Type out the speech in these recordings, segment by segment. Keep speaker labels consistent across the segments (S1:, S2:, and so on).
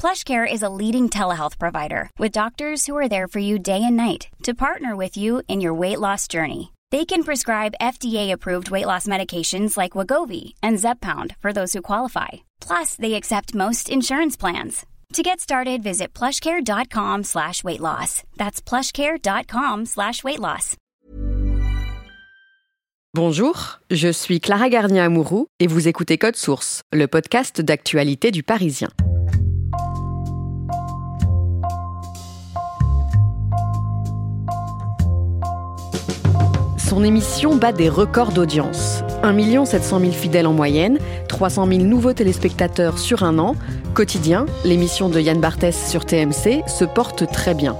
S1: PlushCare is a leading telehealth provider with doctors who are there for you day and night to partner with you in your weight loss journey. They can prescribe FDA-approved weight loss medications like Wagovi and Zepbound for those who qualify. Plus, they accept most insurance plans. To get started, visit plushcare.com slash weight loss. That's plushcare.com slash weight loss.
S2: Bonjour, je suis Clara Garnier-Amouroux et vous écoutez Code Source, le podcast d'actualité du Parisien. Son émission bat des records d'audience. 1 700 000 fidèles en moyenne, 300 000 nouveaux téléspectateurs sur un an. Quotidien, l'émission de Yann Barthès sur TMC se porte très bien.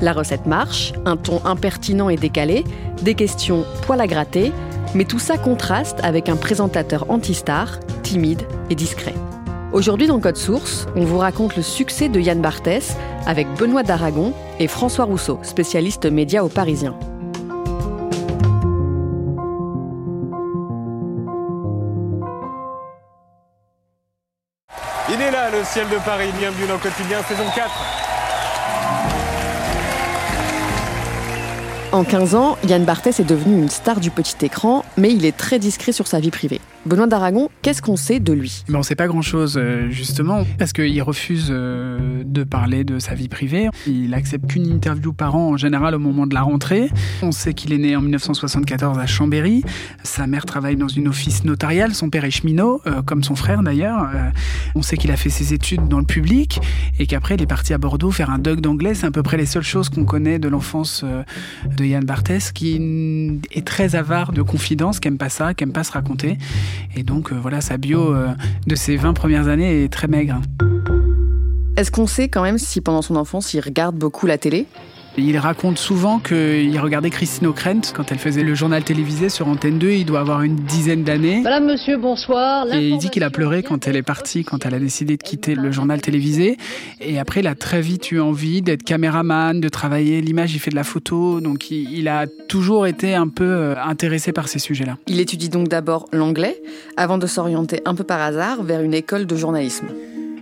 S2: La recette marche, un ton impertinent et décalé, des questions poil à gratter, mais tout ça contraste avec un présentateur anti-star, timide et discret. Aujourd'hui dans Code Source, on vous raconte le succès de Yann Barthès avec Benoît d'Aragon et François Rousseau, spécialiste média au Parisien.
S3: Il est là, le ciel de Paris. Bienvenue dans Quotidien, saison 4.
S2: En 15 ans, Yann Barthès est devenu une star du petit écran, mais il est très discret sur sa vie privée. Benoît d'Aragon, qu'est-ce qu'on sait de lui?
S4: Mais On ne sait pas grand-chose, euh, justement, parce qu'il refuse euh, de parler de sa vie privée. Il accepte qu'une interview par an, en général, au moment de la rentrée. On sait qu'il est né en 1974 à Chambéry. Sa mère travaille dans une office notariale. Son père est cheminot, euh, comme son frère d'ailleurs. on sait qu'il a fait ses études dans le public et qu'après, il est parti à Bordeaux faire un doc d'anglais. C'est à peu près les seules choses qu'on connaît de l'enfance de Yann Barthès, qui est très avare de confidences, qui aime pas ça, qui aime pas se raconter. Et donc, euh, voilà, sa bio euh, de ses 20 premières années est très maigre.
S2: Est-ce qu'on sait quand même si pendant son enfance, il regarde beaucoup la télé?
S4: Il raconte souvent qu'il regardait Christine O'Krent quand elle faisait le journal télévisé sur Antenne 2. Il doit avoir une dizaine d'années.
S5: Madame, monsieur, bonsoir.
S4: Et il dit qu'il a pleuré quand elle est partie, quand elle a décidé de quitter le journal télévisé. Et après, il a très vite eu envie d'être caméraman, de travailler l'image. Il fait de la photo. Donc, il, a toujours été un peu euh, intéressé par ces sujets-là.
S2: Il étudie donc d'abord l'anglais avant de s'orienter un peu par hasard vers une école de journalisme.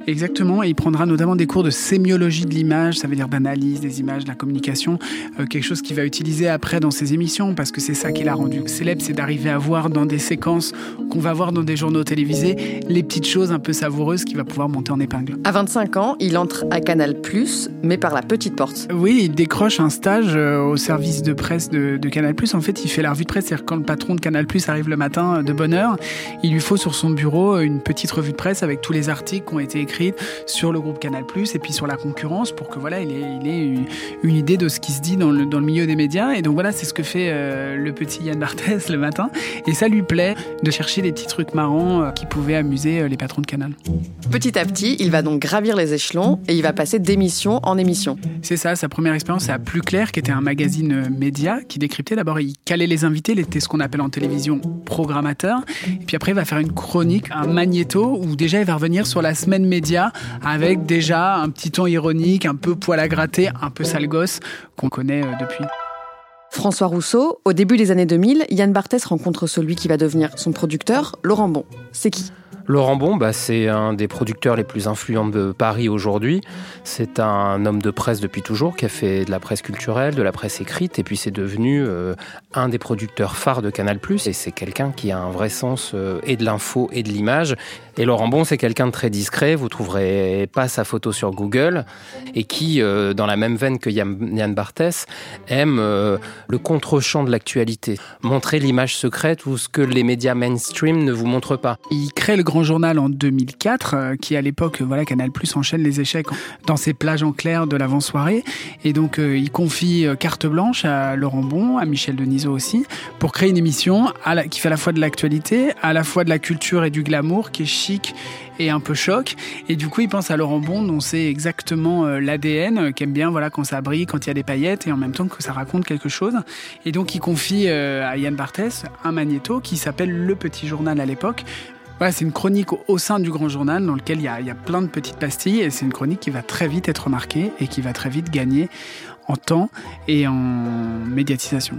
S4: Exactement, et il prendra notamment des cours de sémiologie de l'image, ça veut dire d'analyse des images, de la communication, euh, quelque chose qu'il va utiliser après dans ses émissions, parce que c'est ça qui l'a rendu célèbre, c'est d'arriver à voir dans des séquences qu'on va voir dans des journaux télévisés, les petites choses un peu savoureuses qu'il va pouvoir monter en épingle.
S2: À 25 ans, il entre à Canal+, mais par la petite porte.
S4: Oui, il décroche un stage euh, au service de presse de, de Canal+. En fait, il fait la revue de presse, c'est-à-dire quand le patron de Canal+, arrive le matin euh, de bonne heure, il lui faut sur son bureau une petite revue de presse avec tous les articles qui ont été écrits sur le groupe Canal+, et puis sur la concurrence, pour que voilà, il ait, il ait une, idée de ce qui se dit dans le, dans le milieu des médias. Et donc voilà, c'est ce que fait euh, le petit Yann Barthès le matin. Et ça lui plaît de chercher des petits trucs marrants euh, qui pouvaient amuser euh, les patrons de Canal.
S2: Petit à petit, il va donc gravir les échelons et il va passer d'émission en émission.
S4: C'est ça, sa première expérience, à Plus Clair, qui était un magazine média qui décryptait. D'abord, il calait les invités, il était ce qu'on appelle en télévision programmateur. Et puis après, il va faire une chronique, un magnéto, où déjà il va revenir sur la semaine média avec déjà un petit ton ironique, un peu poil à gratter, un peu sale gosse qu'on connaît euh, depuis.
S2: François Rousseau, au début des années 2000, Yann Barthès rencontre celui qui va devenir son producteur, Laurent Bon. C'est qui?
S6: Laurent Bon, bah, c'est un des producteurs les plus influents de Paris aujourd'hui. C'est un homme de presse depuis toujours qui a fait de la presse culturelle, de la presse écrite, et puis c'est devenu euh, un des producteurs phares de Canal+. Et c'est quelqu'un qui a un vrai sens euh, et de l'info et de l'image. Et Laurent Bon, c'est quelqu'un de très discret. Vous trouverez pas sa photo sur Google et qui, euh, dans la même veine que Yann Barthès, aime le contre-champ de l'actualité, montrer l'image secrète ou ce que les médias mainstream ne vous montrent pas.
S4: Il crée Grand Journal en 2004, qui à l'époque, voilà, Canal Plus enchaîne les échecs dans ces plages en clair de l'avant-soirée. Et donc, il confie carte blanche à Laurent Bon, à Michel Denisot aussi, pour créer une émission qui fait à la fois de l'actualité, à la fois de la culture et du glamour, qui est chic et un peu choc. Et du coup, il pense à Laurent Bond, dont c'est exactement euh, l'ADN, euh, qui aime bien voilà, quand ça brille, quand il y a des paillettes, et en même temps que ça raconte quelque chose. Et donc, il confie euh, à Yann Barthès un magnéto qui s'appelle Le Petit Journal à l'époque. C'est une chronique au sein du grand journal dans lequel il y, a, il y a plein de petites pastilles et c'est une chronique qui va très vite être remarquée et qui va très vite gagner en temps et en médiatisation.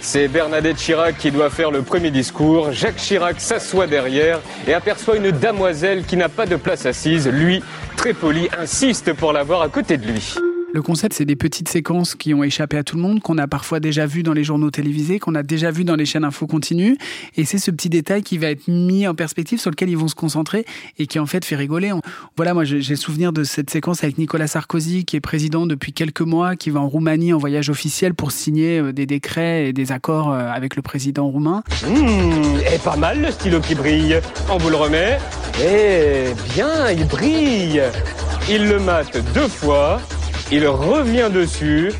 S3: C'est Bernadette Chirac qui doit faire le premier discours. Jacques Chirac s'assoit derrière et aperçoit une damoiselle qui n'a pas de place assise. Lui, très poli, insiste pour l'avoir à côté de lui.
S4: Le concept, c'est des petites séquences qui ont échappé à tout le monde, qu'on a parfois déjà vu dans les journaux télévisés, qu'on a déjà vu dans les chaînes info continues. Et c'est ce petit détail qui va être mis en perspective, sur lequel ils vont se concentrer et qui en fait fait rigoler. Voilà, moi j'ai souvenir de cette séquence avec Nicolas Sarkozy, qui est président depuis quelques mois, qui va en Roumanie en voyage officiel pour signer euh, des décrets et des accords euh, avec le président roumain.
S3: Mmh, et pas mal le stylo qui brille. On vous le remet. Eh bien, il brille. Il le mate deux fois il revient dessus,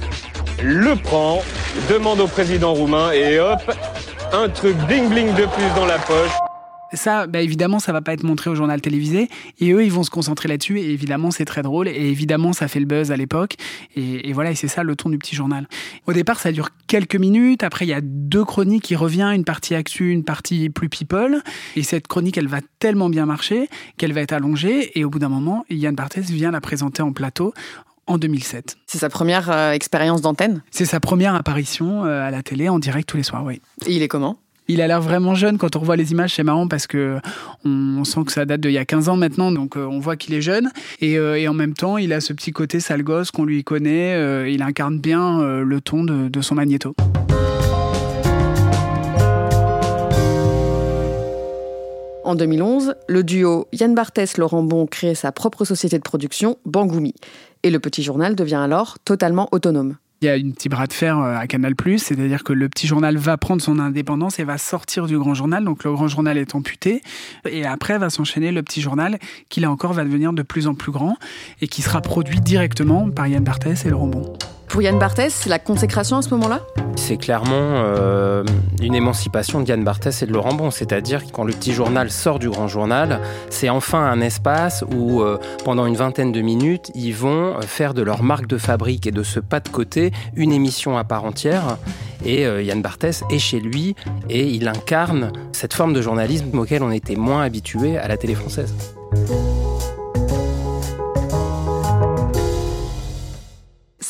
S3: le prend, demande au président roumain et hop, un truc bling bling de plus dans la poche.
S4: Ça, bah évidemment, ça va pas être montré au journal télévisé. Et eux, ils vont se concentrer là-dessus. Et évidemment, c'est très drôle. Et évidemment, ça fait le buzz à l'époque. Et, voilà, et c'est ça le ton du petit journal. Au départ, ça dure quelques minutes. Après, il y a deux chroniques qui reviennent, une partie actu, une partie plus people. Et cette chronique, elle va tellement bien marcher qu'elle va être allongée. Et au bout d'un moment, Yann Barthès vient la présenter en plateau en 2007.
S2: C'est sa première euh, expérience d'antenne
S4: C'est sa première apparition euh, à la télé en direct tous les soirs, oui.
S2: Et il est comment
S4: il a l'air vraiment jeune quand on revoit les images, c'est marrant parce que on, sent que ça date d'il y a 15 ans maintenant, donc euh, on voit qu'il est jeune. Et, en même temps, il a ce petit côté sale gosse qu'on lui connaît. il incarne bien le ton de, de son magnéto.
S2: En 2011, le duo Yann Barthès-Laurent Bon crée sa propre société de production, Bangoumi. Et le petit journal devient alors totalement autonome.
S4: Il y a une petite bras de fer euh, à Canal+, c'est-à-dire que le petit journal va prendre son indépendance et va sortir du grand journal, donc le grand journal est amputé, et après va s'enchaîner le petit journal, qui là encore va devenir de plus en plus grand, et qui sera produit directement par Yann Barthès et Laurent Bon.
S2: Pour Yann Barthès, c'est la consécration à ce moment-là?
S6: C'est clairement euh, une émancipation de Yann Barthès et de Laurent Bon. C'est-à-dire que quand le petit journal sort du grand journal, c'est enfin un espace où, euh, pendant une vingtaine de minutes, ils vont faire de leur marque de fabrique et de ce pas de côté une émission à part entière. Et euh, Yann Barthès est chez lui et il incarne cette forme de journalisme auquel on était moins habitué à la télé française.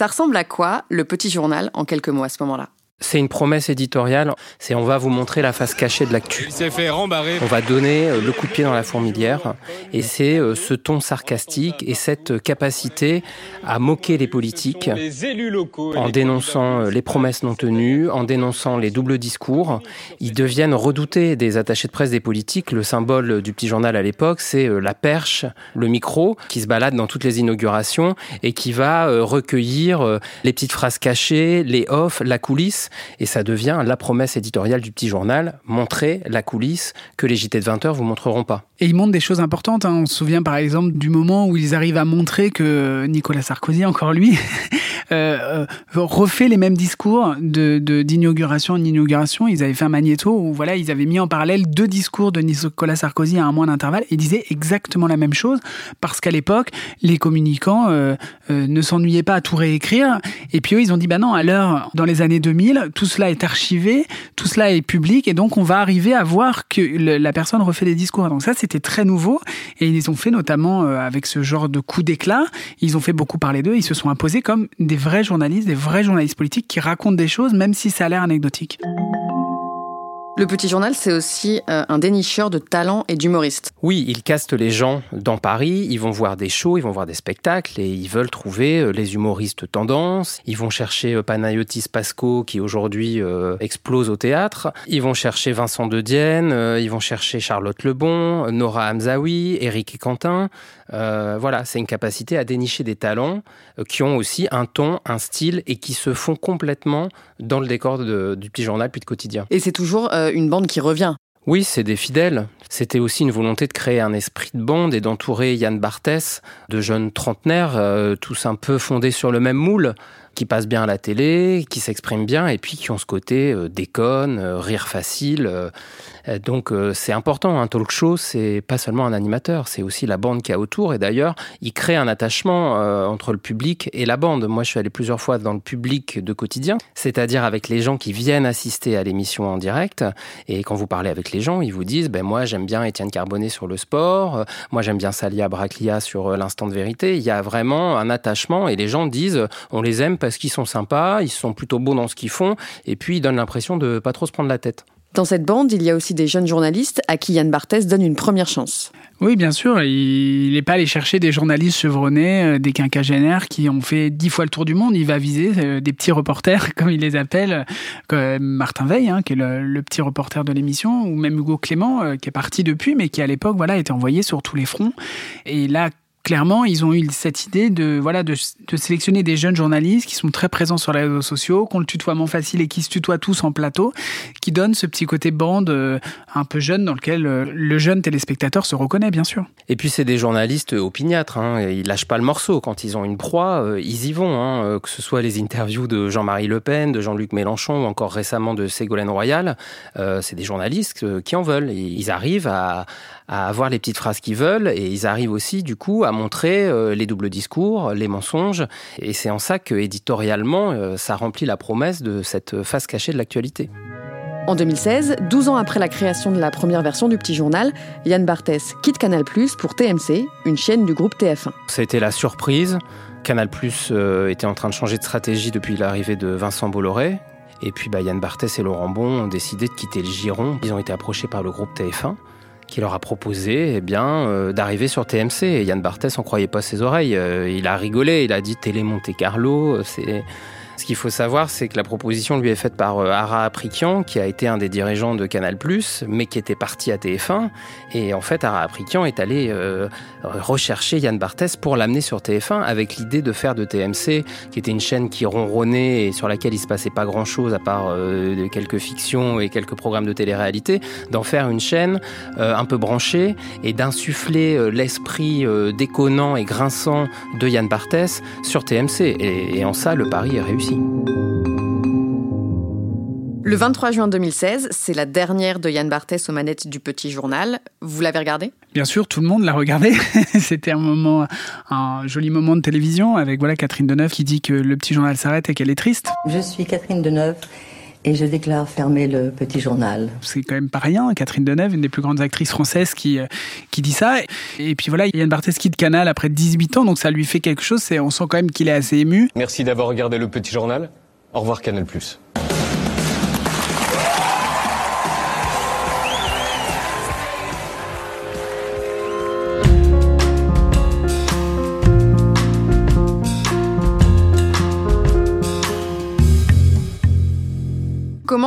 S2: Ça ressemble à quoi le petit journal en quelques mots à ce moment-là?
S6: C'est une promesse éditoriale, c'est on va vous montrer la face cachée de l'actu.
S3: Il s'est fait rembarrer.
S6: On va donner euh, le coup de pied dans la fourmilière et c'est euh, ce ton sarcastique et cette capacité à moquer les politiques
S3: les élus locaux,
S6: en dénonçant euh, les promesses non tenues, en dénonçant les doubles discours. Ils deviennent redoutés des attachés de presse des politiques. Le symbole du petit journal à l'époque, c'est la perche, le micro qui se balade dans toutes les inaugurations et qui va recueillir les petites phrases cachées, les off, la coulisse et ça devient la promesse éditoriale du petit journal, montrer la coulisse que les JT de 20h vous montreront pas.
S4: Et ils montrent des choses importantes. Hein. On se souvient par exemple du moment où ils arrivent à montrer que Nicolas Sarkozy, encore lui, euh, euh, refait les mêmes discours de d'inauguration en inauguration. Ils avaient fait un magnéto où voilà, ils avaient mis en parallèle deux discours de Nicolas Sarkozy à un mois d'intervalle et disaient exactement la même chose parce qu'à l'époque, les communicants euh, ne s'ennuyaient pas à tout réécrire. Et puis eux, ils ont dit bah non, à l'heure, dans les années 2000, tout cela est archivé, tout cela est public et donc on va arriver à voir que la personne refait des discours. Donc ça, c'était très nouveau et ils ont fait notamment avec ce genre de coup d'éclat, ils ont fait beaucoup parler d'eux, ils se sont imposés comme des vrais journalistes, des vrais journalistes politiques qui racontent des choses même si ça a l'air anecdotique.
S2: Le Petit Journal, c'est aussi euh, un dénicheur de talents et d'humoristes.
S6: Oui, il caste les gens dans Paris, ils vont voir des shows, ils vont voir des spectacles et ils veulent trouver euh, les humoristes tendances. Ils vont chercher euh, Panayotis Pasco qui aujourd'hui explose au théâtre. Ils vont chercher Vincent De Dienne, ils vont chercher Charlotte Lebon, Nora Hamzaoui, Eric et Quentin. Voilà, c'est une capacité à dénicher des talents qui ont aussi un ton, un style et qui se font complètement dans le décor du Petit Journal puis de quotidien.
S2: Et c'est toujours une bande qui revient.
S6: Oui, c'est des fidèles. C'était aussi une volonté de créer un esprit de bande et d'entourer Yann Barthès de jeunes trentenaires, euh, tous un peu fondés sur le même moule qui passent bien à la télé, qui s'expriment bien et puis qui ont ce côté euh, déconne, euh, rire facile. Euh, donc c'est important, un talk show, c'est pas seulement un animateur, c'est aussi la bande qui a autour. Et d'ailleurs, il crée un attachement entre le public et la bande. Moi, je suis allé plusieurs fois dans le public de quotidien, c'est-à-dire avec les gens qui viennent assister à l'émission en direct. Et quand vous parlez avec les gens, ils vous disent, ben moi j'aime bien Étienne Carbonnet sur le sport, moi j'aime bien Salia Braclia sur l'instant de vérité. Il y a vraiment un attachement et les gens disent, on les aime parce qu'ils sont sympas, ils sont plutôt beaux dans ce qu'ils font, et puis ils donnent l'impression de pas trop se prendre la tête.
S2: Dans cette bande, il y a aussi des jeunes journalistes à qui Yann Barthès donne une première chance.
S4: Oui, bien sûr. Il n'est pas allé chercher des journalistes chevronnés, euh, des quinquagénaires qui ont fait dix fois le tour du monde. Il va viser euh, des petits reporters, comme il les appelle, comme Martin Veil, hein, qui est le, petit reporter de l'émission, ou même Hugo Clément, euh, qui est parti depuis, mais qui à l'époque voilà, était envoyé sur tous les fronts. Et là, clairement, ils ont eu cette idée de, voilà, de, sélectionner des jeunes journalistes qui sont très présents sur les réseaux sociaux, qui ont le tutoiement facile et qui se tutoient tous en plateau, qui donnent ce petit côté bande euh, un peu jeune dans lequel euh, le jeune téléspectateur se reconnaît, bien sûr.
S6: Et puis, c'est des journalistes opiniâtres. Hein, ils lâchent pas le morceau. Quand ils ont une proie, euh, ils y vont. Hein, que ce soit les interviews de Jean-Marie Le Pen, de Jean-Luc Mélenchon ou encore récemment de Ségolène Royal, c'est des journalistes qui en veulent. ils arrivent à avoir les petites phrases qu'ils veulent et ils arrivent aussi du coup à montrer euh, les doubles discours, les mensonges et c'est en ça que éditorialement euh, ça remplit la promesse de cette face cachée de l'actualité.
S2: En 2016, 12 ans après la création de la première version du Petit Journal, Yann Barthès quitte Canal pour TMC, une chaîne du groupe TF1.
S6: Ça a été la surprise. Canal euh, était en train de changer de stratégie depuis l'arrivée de Vincent Bolloré. Et puis bah, Yann Barthès et Laurent Bon ont décidé de quitter le giron. Ils ont été approchés par le groupe TF1 qui leur a proposé eh bien, euh, d'arriver sur TMC. Et Yann Barthès en croyait pas ses oreilles. Euh, il a rigolé, il a dit Télé Monte Carlo, c'est ce qu'il faut savoir, c'est que la proposition lui est faite par euh, Ara Aprikian, qui a été un des dirigeants de Canal+, mais qui était parti à TF1. Et en fait, Ara Aprikian est allé euh, rechercher Yann Barthès pour l'amener sur TF1 avec l'idée de faire de TMC, qui était une chaîne qui ronronnait et sur laquelle il se passait pas grand-chose à part euh, quelques fictions et quelques programmes de télé-réalité, d'en faire une chaîne un peu branchée et d'insuffler l'esprit déconnant et grinçant de Yann Barthès sur TMC. Et, et en ça, le pari est réussi.
S2: Le 23 juin 2016, c'est la dernière de Yann Barthès aux manettes du Petit Journal. Vous l'avez regardé?
S4: Bien sûr, tout le monde l'a regardé. C'était un moment, un joli moment de télévision avec voilà Catherine Deneuve qui dit que le Petit Journal s'arrête et qu'elle est triste.
S5: Je suis Catherine Deneuve et je déclare fermer le petit journal.
S4: C'est quand même pas rien, Catherine Deneuve, une des plus grandes actrices françaises qui, euh, qui dit ça. Et puis voilà, Yann Barthès quitte Canal après 18 ans, donc ça lui fait quelque chose, on sent quand même qu'il est assez ému.
S3: Merci d'avoir regardé le petit journal. Au revoir Canal+.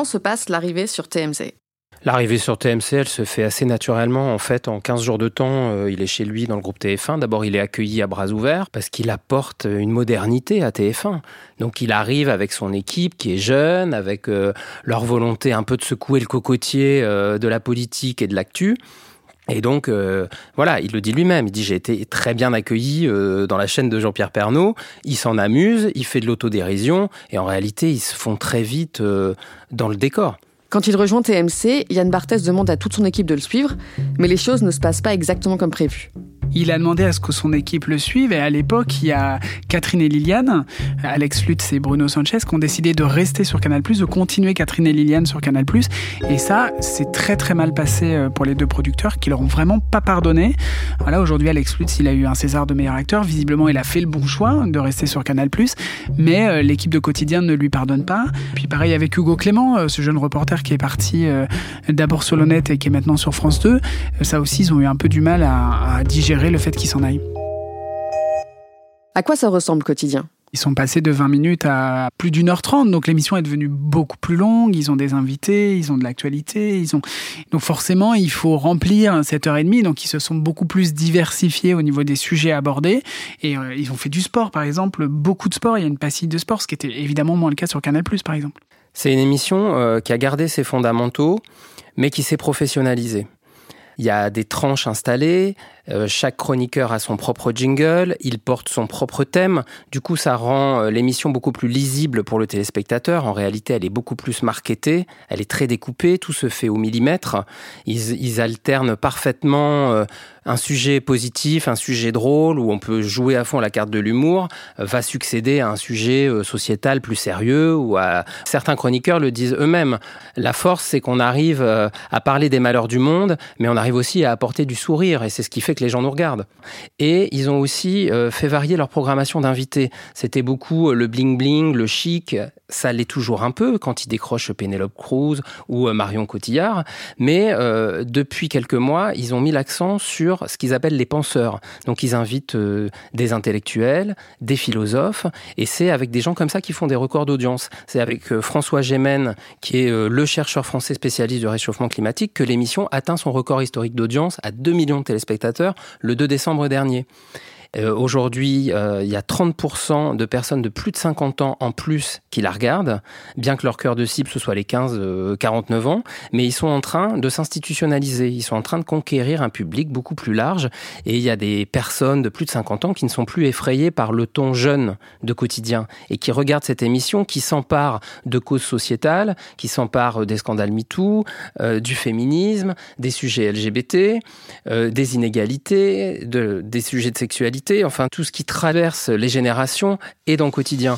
S2: Se passe l'arrivée sur TMC
S6: L'arrivée sur TMC, elle se fait assez naturellement. En fait, en 15 jours de temps, euh, il est chez lui dans le groupe TF1. D'abord, il est accueilli à bras ouverts parce qu'il apporte une modernité à TF1. Donc, il arrive avec son équipe qui est jeune, avec euh, leur volonté un peu de secouer le cocotier euh, de la politique et de l'actu. Et donc, voilà, il le dit lui-même. Il dit j'ai été très bien accueilli dans la chaîne de Jean-Pierre Pernaud. Il s'en amuse, il fait de l'autodérision, et en réalité, ils se font très vite dans le décor.
S2: Quand il rejoint TMC, Yann Barthès demande à toute son équipe de le suivre, mais les choses ne se passent pas exactement comme prévu.
S4: Il a demandé à ce que son équipe le suive et à l'époque, il y a Catherine et Liliane, Alex Lutz et Bruno Sanchez qui ont décidé de rester sur Canal+, de continuer Catherine et Liliane sur Canal+. Et ça, c'est très très mal passé euh, pour les deux producteurs qui leur ont vraiment pas pardonné. Voilà, aujourd'hui, Alex Lutz, il a eu un César de meilleur acteur. Visiblement, il a fait le bon choix de rester sur Canal+, mais euh, l'équipe de quotidien ne lui pardonne pas. Puis pareil avec Hugo Clément, euh, ce jeune reporter qui est parti d'abord sur l'honnête et qui est maintenant sur France 2. Ça aussi, ils ont eu un peu du mal à, à digérer le fait qu'il s'en aille.
S2: À quoi ça ressemble quotidien?
S4: Ils sont passés de 20 minutes à plus d'une heure trente, donc l'émission est devenue beaucoup plus longue. Ils ont des invités, ils ont de l'actualité, ils ont donc forcément il faut remplir cette heure et demie. Donc ils se sont beaucoup plus diversifiés au niveau des sujets abordés et euh, ils ont fait du sport, par exemple, beaucoup de sport. Il y a une passille de sport, ce qui était évidemment moins le cas sur Canal+, par exemple.
S6: C'est une émission euh, qui a gardé ses fondamentaux, mais qui s'est professionnalisé. Il y a des tranches installées, euh, chaque chroniqueur a son propre jingle, il porte son propre thème. Du coup, ça rend euh, l'émission beaucoup plus lisible pour le téléspectateur. En réalité, elle est beaucoup plus marketée, elle est très découpée, tout se fait au millimètre. Ils, alternent parfaitement euh, un sujet positif, un sujet drôle, où on peut jouer à fond la carte de l'humour, va succéder à un sujet sociétal plus sérieux, ou à certains chroniqueurs le disent eux-mêmes. La force, c'est qu'on arrive à parler des malheurs du monde, mais on arrive aussi à apporter du sourire, et c'est ce qui fait que les gens nous regardent. Et ils ont aussi euh, fait varier leur programmation d'invités. C'était beaucoup euh, le bling-bling, le chic, ça l'est toujours un peu quand ils décrochent Penelope Cruz ou euh, Marion Cotillard, mais depuis quelques mois, ils ont mis l'accent sur ce qu'ils appellent les penseurs. Donc ils invitent des intellectuels, des philosophes, et c'est avec des gens comme ça qui font des records d'audience. C'est avec François Gémen, qui est le chercheur français spécialiste du réchauffement climatique, que l'émission atteint son record historique d'audience à 2 millions de téléspectateurs le 2 décembre dernier. Euh, aujourd'hui, euh, il y a 30% de personnes de plus de 50 ans en plus qui la regardent, bien que leur cœur de cible ce soit les 15-49 ans, mais ils sont en train de s'institutionnaliser, ils sont en train de conquérir un public beaucoup plus large, et il y a des personnes de plus de 50 ans qui ne sont plus effrayées par le ton jeune de quotidien, et qui regardent cette émission, qui s'empare de causes sociétales, qui s'empare des scandales MeToo, euh, du féminisme, des sujets LGBT, des inégalités, de, des sujets de sexualité, enfin tout ce qui traverse les générations et dans le quotidien.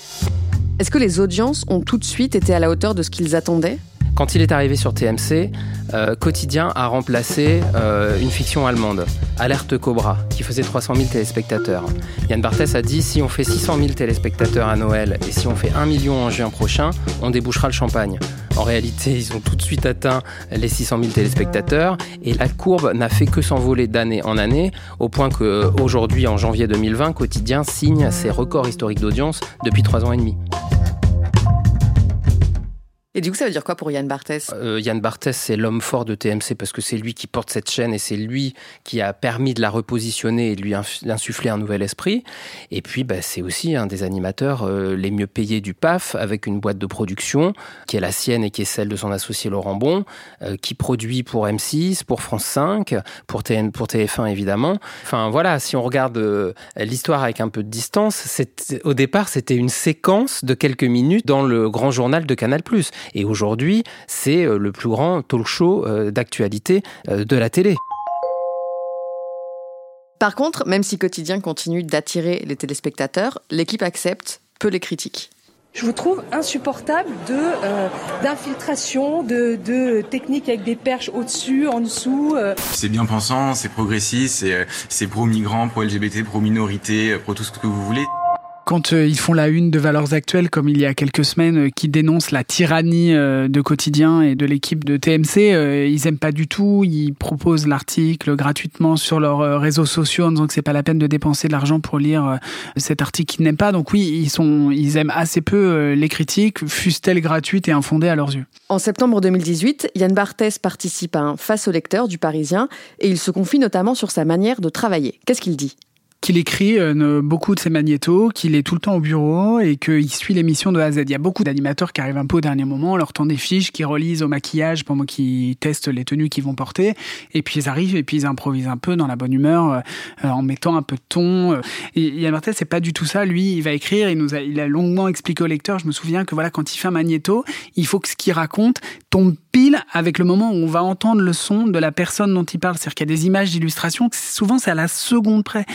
S2: Est-ce que les audiences ont tout de suite été à la hauteur de ce qu'ils attendaient?
S6: Quand il est arrivé sur TMC, euh, Quotidien a remplacé euh, une fiction allemande, Alerte Cobra, qui faisait 300 000 téléspectateurs. Yann Barthès a dit si on fait 600 000 téléspectateurs à Noël et si on fait 1 million en juin prochain, on débouchera le champagne. En réalité, ils ont tout de suite atteint les 600 000 téléspectateurs et la courbe n'a fait que s'envoler d'année en année, au point qu'aujourd'hui, en janvier 2020, Quotidien signe ses records historiques d'audience depuis 3 ans et demi.
S2: Et du coup, ça veut dire quoi pour Yann Barthès?
S6: Euh, Yann Barthès, c'est l'homme fort de TMC parce que c'est lui qui porte cette chaîne et c'est lui qui a permis de la repositionner et de lui insuffler un nouvel esprit. Et puis, bah, c'est aussi un des animateurs euh, les mieux payés du PAF avec une boîte de production qui est la sienne et qui est celle de son associé Laurent Bon, euh, qui produit pour M6, pour France 5, pour, TN, pour TF1 évidemment. Enfin voilà, si on regarde l'histoire avec un peu de distance, au départ, c'était une séquence de quelques minutes dans le grand journal de Canal+. Et aujourd'hui, c'est euh, le plus grand talk show euh, d'actualité euh, de la télé.
S2: Par contre, même si Quotidien continue d'attirer les téléspectateurs, l'équipe accepte peu les critiques.
S7: Je vous trouve insupportable de d'infiltration, de, de techniques avec des perches au-dessus, en dessous.
S8: C'est bien pensant, c'est progressiste, c'est pro-migrants, pro-LGBT, pro-minorité, pro tout ce que vous voulez
S4: quand euh, ils font la une de Valeurs Actuelles, comme il y a quelques semaines, euh, qui dénoncent la tyrannie euh, de quotidien et de l'équipe de TMC, ils aiment pas du tout. Ils proposent l'article gratuitement sur leurs réseaux sociaux en disant que c'est pas la peine de dépenser de l'argent pour lire cet article qu'ils n'aiment pas. Donc oui, ils sont, ils aiment assez peu les critiques, fussent-elles gratuites et infondées à leurs yeux?
S2: En septembre 2018, Yann Barthès participe à un Face au lecteur du Parisien et il se confie notamment sur sa manière de travailler. Qu'est-ce qu'il dit?
S4: Qu'il écrit euh, beaucoup de ses magnétos, qu'il est tout le temps au bureau et qu'il suit l'émission de A à Z. Il y a beaucoup d'animateurs qui arrivent un peu au dernier moment, leur temps des fiches, qui relisent au maquillage pendant qu'ils testent les tenues qu'ils vont porter, et puis ils arrivent et puis ils improvisent un peu dans la bonne humeur euh, en mettant un peu de ton. Yann Martel, c'est pas du tout ça. Lui, il va écrire, il nous a, il a longuement expliqué au lecteur. Je me souviens que voilà, quand il fait un magnéto, il faut que ce qu'il raconte tombe pile avec le moment où on va entendre le son de la personne dont il parle. C'est-à-dire qu'il y a des images d'illustration, souvent c'est à la seconde près.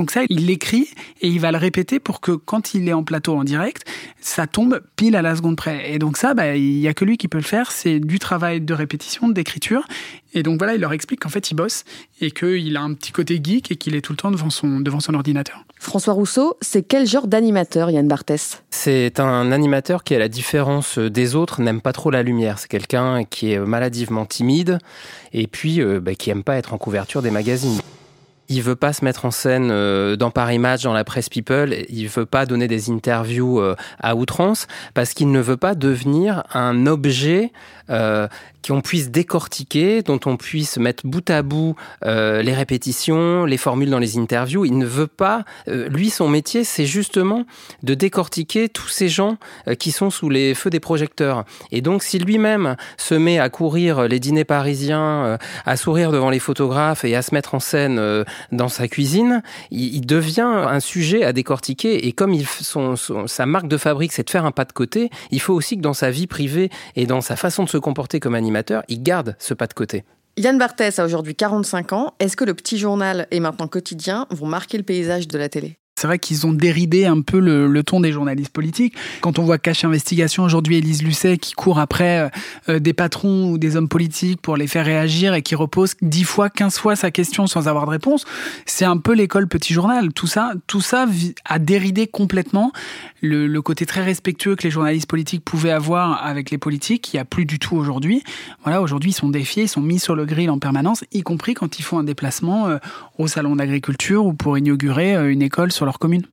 S4: Donc ça, il l'écrit et il va le répéter pour que quand il est en plateau en direct, ça tombe pile à la seconde près. Et donc ça, bah, il y a que lui qui peut le faire. C'est du travail de répétition, d'écriture. Et donc voilà, il leur explique qu'en fait, il bosse et qu'il a un petit côté geek et qu'il est tout le temps devant son, devant son ordinateur.
S2: François Rousseau, c'est quel genre d'animateur, Yann Barthès?
S6: C'est un animateur qui, à la différence des autres, n'aime pas trop la lumière. C'est quelqu'un qui est maladivement timide et puis euh, bah, qui aime pas être en couverture des magazines. Il veut pas se mettre en scène dans Paris Match, dans la presse People. Il veut pas donner des interviews à outrance parce qu'il ne veut pas devenir un objet euh, qu'on puisse décortiquer, dont on puisse mettre bout à bout euh, les répétitions, les formules dans les interviews. Il ne veut pas, euh, lui, son métier, c'est justement de décortiquer tous ces gens euh, qui sont sous les feux des projecteurs. Et donc, si lui-même se met à courir les dîners parisiens, euh, à sourire devant les photographes et à se mettre en scène euh, dans sa cuisine, il, devient un sujet à décortiquer. Et comme il, son, son, sa marque de fabrique, c'est de faire un pas de côté, il faut aussi que dans sa vie privée et dans sa façon de se comporter comme il garde ce pas de côté.
S2: Yann Barthès a aujourd'hui 45 ans. Est-ce que le petit journal et maintenant quotidien vont marquer le paysage de la télé?
S4: C'est vrai qu'ils ont déridé un peu le, ton des journalistes politiques. Quand on voit Cache Investigation aujourd'hui, Élise Lucet qui court après euh, des patrons ou des hommes politiques pour les faire réagir et qui repose dix fois, quinze fois sa question sans avoir de réponse, c'est un peu l'école petit journal. Tout ça, tout ça a déridé complètement le, côté très respectueux que les journalistes politiques pouvaient avoir avec les politiques, qui n'y a plus du tout aujourd'hui. Voilà, aujourd'hui, ils sont défiés, ils sont mis sur le grill en permanence, y compris quand ils font un déplacement euh, au salon d'agriculture ou pour inaugurer euh, une école sur leur commune.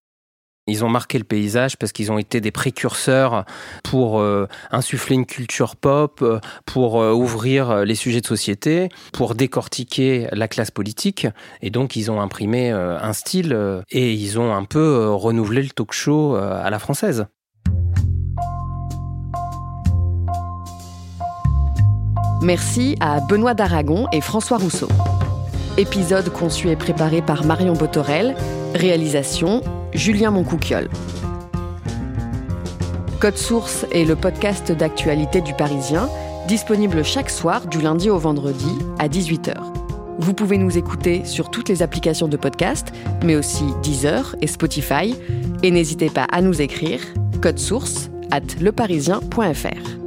S6: Ils ont marqué le paysage parce qu'ils ont été des précurseurs pour euh, insuffler une culture pop, pour euh, ouvrir les sujets de société, pour décortiquer la classe politique. Et donc, ils ont imprimé euh, un style euh, et ils ont un peu euh, renouvelé le talk show euh, à la française.
S2: Merci à Benoît d'Aragon et François Rousseau. Épisode conçu et préparé par Marion Botorel. Réalisation Julien Moncouquiole. Code Source est le podcast d'actualité du Parisien, disponible chaque soir du lundi au vendredi à 18h. Vous pouvez nous écouter sur toutes les applications de podcast, mais aussi Deezer et Spotify. Et n'hésitez pas à nous écrire code source at leparisien.fr.